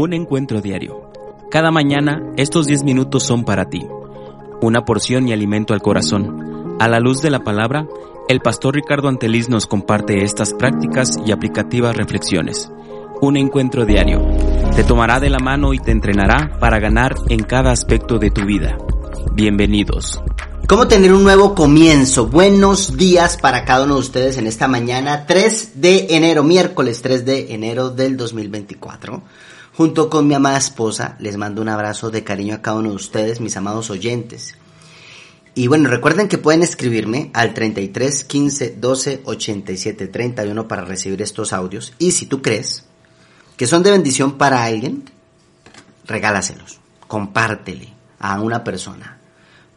Un encuentro diario. Cada mañana estos 10 minutos son para ti. Una porción y alimento al corazón. A la luz de la palabra, el pastor Ricardo Anteliz nos comparte estas prácticas y aplicativas reflexiones. Un encuentro diario. Te tomará de la mano y te entrenará para ganar en cada aspecto de tu vida. Bienvenidos. ¿Cómo tener un nuevo comienzo? Buenos días para cada uno de ustedes en esta mañana 3 de enero, miércoles 3 de enero del 2024. Junto con mi amada esposa, les mando un abrazo de cariño a cada uno de ustedes, mis amados oyentes. Y bueno, recuerden que pueden escribirme al 33 15 12 87 31 para recibir estos audios. Y si tú crees que son de bendición para alguien, regálaselos, compártele a una persona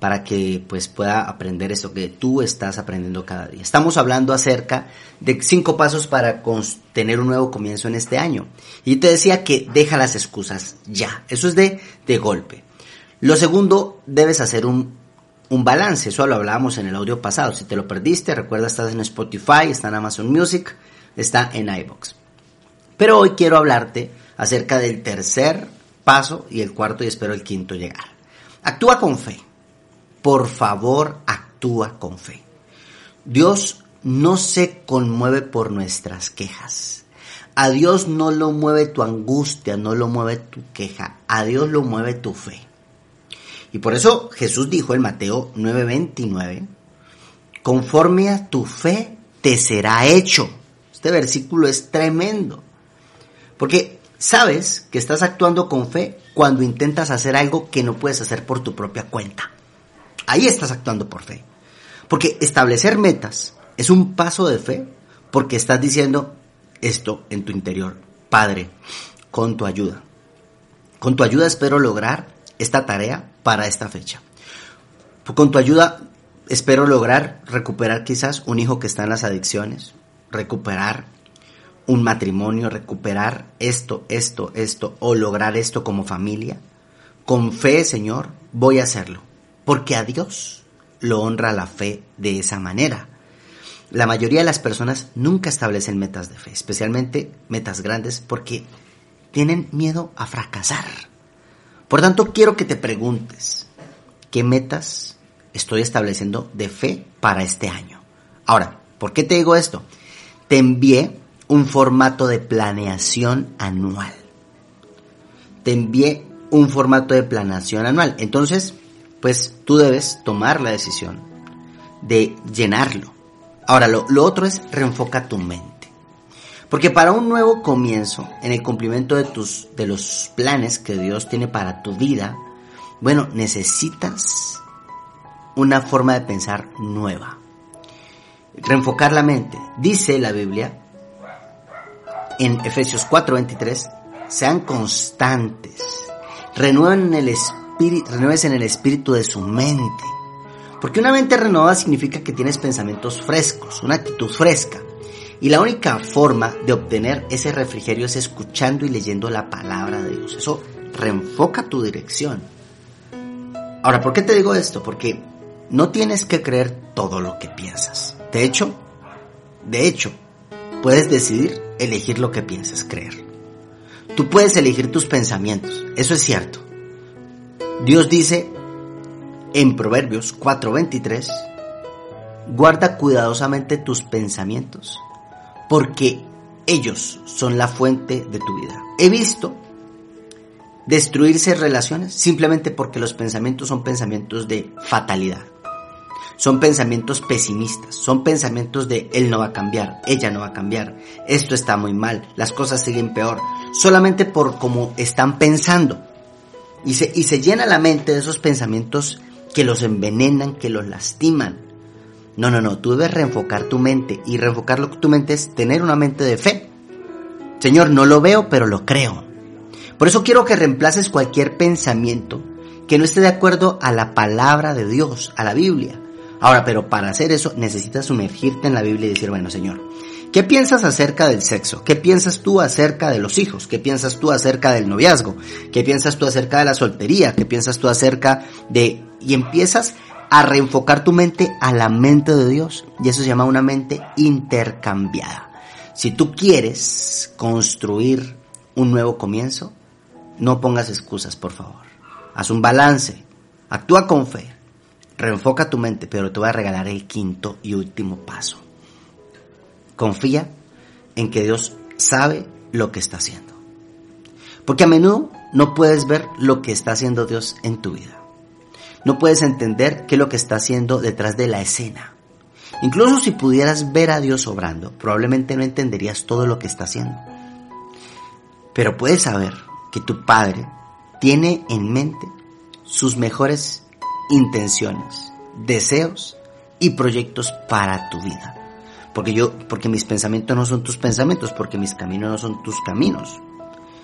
para que pues pueda aprender eso que tú estás aprendiendo cada día. Estamos hablando acerca de cinco pasos para tener un nuevo comienzo en este año. Y te decía que deja las excusas ya. Eso es de, de golpe. Lo segundo, debes hacer un, un balance. Eso lo hablábamos en el audio pasado. Si te lo perdiste, recuerda, estás en Spotify, está en Amazon Music, está en iBox. Pero hoy quiero hablarte acerca del tercer paso y el cuarto y espero el quinto llegar. Actúa con fe por favor actúa con fe. Dios no se conmueve por nuestras quejas. A Dios no lo mueve tu angustia, no lo mueve tu queja, a Dios lo mueve tu fe. Y por eso Jesús dijo en Mateo 9:29, conforme a tu fe te será hecho. Este versículo es tremendo, porque sabes que estás actuando con fe cuando intentas hacer algo que no puedes hacer por tu propia cuenta. Ahí estás actuando por fe. Porque establecer metas es un paso de fe porque estás diciendo esto en tu interior. Padre, con tu ayuda. Con tu ayuda espero lograr esta tarea para esta fecha. Con tu ayuda espero lograr recuperar quizás un hijo que está en las adicciones, recuperar un matrimonio, recuperar esto, esto, esto, o lograr esto como familia. Con fe, Señor, voy a hacerlo porque a Dios lo honra la fe de esa manera. La mayoría de las personas nunca establecen metas de fe, especialmente metas grandes, porque tienen miedo a fracasar. Por tanto, quiero que te preguntes, ¿qué metas estoy estableciendo de fe para este año? Ahora, ¿por qué te digo esto? Te envié un formato de planeación anual. Te envié un formato de planeación anual. Entonces, pues tú debes tomar la decisión de llenarlo. Ahora, lo, otro es reenfoca tu mente. Porque para un nuevo comienzo, en el cumplimiento de, tus, de los planes que Dios tiene para tu vida, bueno, necesitas una forma de pensar nueva. Reenfocar la mente. Dice la Biblia en Efesios 4:23, sean constantes, renueven el espíritu renueves en el espíritu de su mente. Porque una mente renovada significa que tienes pensamientos frescos, una actitud fresca. Y la única forma de obtener ese refrigerio es escuchando y leyendo la palabra de Dios. Eso reenfoca tu dirección. Ahora, ¿por qué te digo esto? Porque no tienes que creer todo lo que piensas. De hecho, de hecho, puedes decidir elegir lo que piensas creer. Tú puedes elegir tus pensamientos, eso es cierto. Dios dice en Proverbios 4:23, guarda cuidadosamente tus pensamientos, porque ellos son la fuente de tu vida. He visto destruirse relaciones simplemente porque los pensamientos son pensamientos de fatalidad. Son pensamientos pesimistas, son pensamientos de él no va a cambiar, ella no va a cambiar, esto está muy mal, las cosas siguen peor, solamente por cómo están pensando y se, y se llena la mente de esos pensamientos que los envenenan, que los lastiman. No, no, no, tú debes reenfocar tu mente y reenfocar tu mente es tener una mente de fe. Señor, no lo veo, pero lo creo. Por eso quiero que reemplaces cualquier pensamiento que no esté de acuerdo a la palabra de Dios, a la Biblia. Ahora, pero para hacer eso necesitas sumergirte en la Biblia y decir, bueno, Señor, ¿Qué piensas acerca del sexo? ¿Qué piensas tú acerca de los hijos? ¿Qué piensas tú acerca del noviazgo? ¿Qué piensas tú acerca de la soltería? ¿Qué piensas tú acerca de... Y empiezas a reenfocar tu mente a la mente de Dios. Y eso se llama una mente intercambiada. Si tú quieres construir un nuevo comienzo, no pongas excusas, por favor. Haz un balance, actúa con fe, reenfoca tu mente, pero te voy a regalar el quinto y último paso. Confía en que Dios sabe lo que está haciendo. Porque a menudo no puedes ver lo que está haciendo Dios en tu vida. No puedes entender qué es lo que está haciendo detrás de la escena. Incluso si pudieras ver a Dios obrando, probablemente no entenderías todo lo que está haciendo. Pero puedes saber que tu Padre tiene en mente sus mejores intenciones, deseos y proyectos para tu vida. Porque yo, porque mis pensamientos no son tus pensamientos, porque mis caminos no son tus caminos.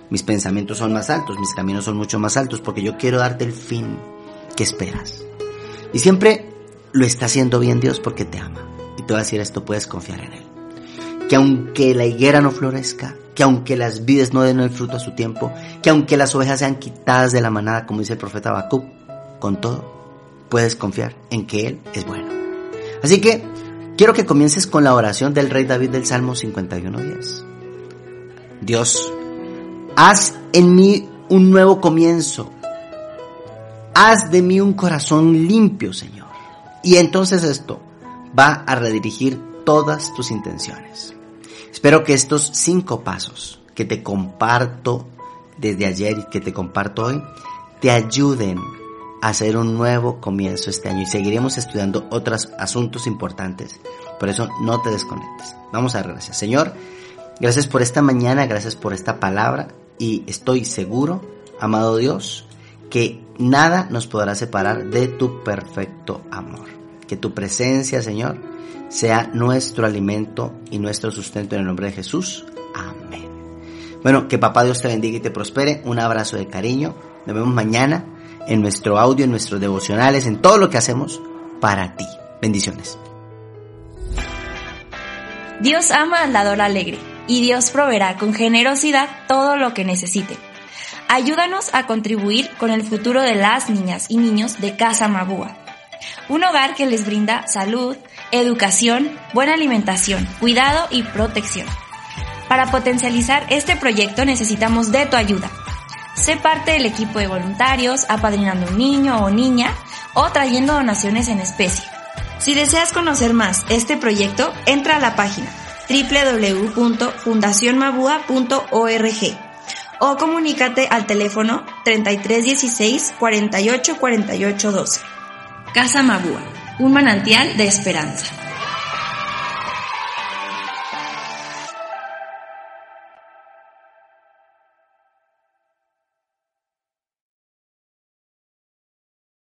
Mis pensamientos son más altos, mis caminos son mucho más altos, porque yo quiero darte el fin que esperas. Y siempre lo está haciendo bien Dios porque te ama. Y te voy a decir esto, puedes confiar en Él. Que aunque la higuera no florezca, que aunque las vides no den el fruto a su tiempo, que aunque las ovejas sean quitadas de la manada, como dice el profeta Habacuc, con todo, puedes confiar en que Él es bueno. Así que quiero que comiences con la oración del rey David del Salmo 51.10. Dios, haz en mí un nuevo comienzo. Haz de mí un corazón limpio, Señor. Y entonces esto va a redirigir todas tus intenciones. Espero que estos cinco pasos que te comparto desde ayer y que te comparto hoy te ayuden hacer un nuevo comienzo este año y seguiremos estudiando otros asuntos importantes. Por eso no te desconectes. Vamos a dar gracias. Señor, gracias por esta mañana, gracias por esta palabra y estoy seguro, amado Dios, que nada nos podrá separar de tu perfecto amor. Que tu presencia, Señor, sea nuestro alimento y nuestro sustento en el nombre de Jesús. Amén. Bueno, que papá Dios te bendiga y te prospere. Un abrazo de cariño. Nos vemos mañana en nuestro audio, en nuestros devocionales, en todo lo que hacemos para ti. Bendiciones. Dios ama al dador alegre y Dios proveerá con generosidad todo lo que necesite. Ayúdanos a contribuir con el futuro de las niñas y niños de Casa Mabúa. Un hogar que les brinda salud, educación, buena alimentación, cuidado y protección. Para potencializar este proyecto necesitamos de tu ayuda. Sé parte del equipo de voluntarios, apadrinando un niño o niña o trayendo donaciones en especie. Si deseas conocer más este proyecto, entra a la página www.fundacionmabua.org o comunícate al teléfono 3316 48 48 12. Casa Mabúa, un manantial de esperanza.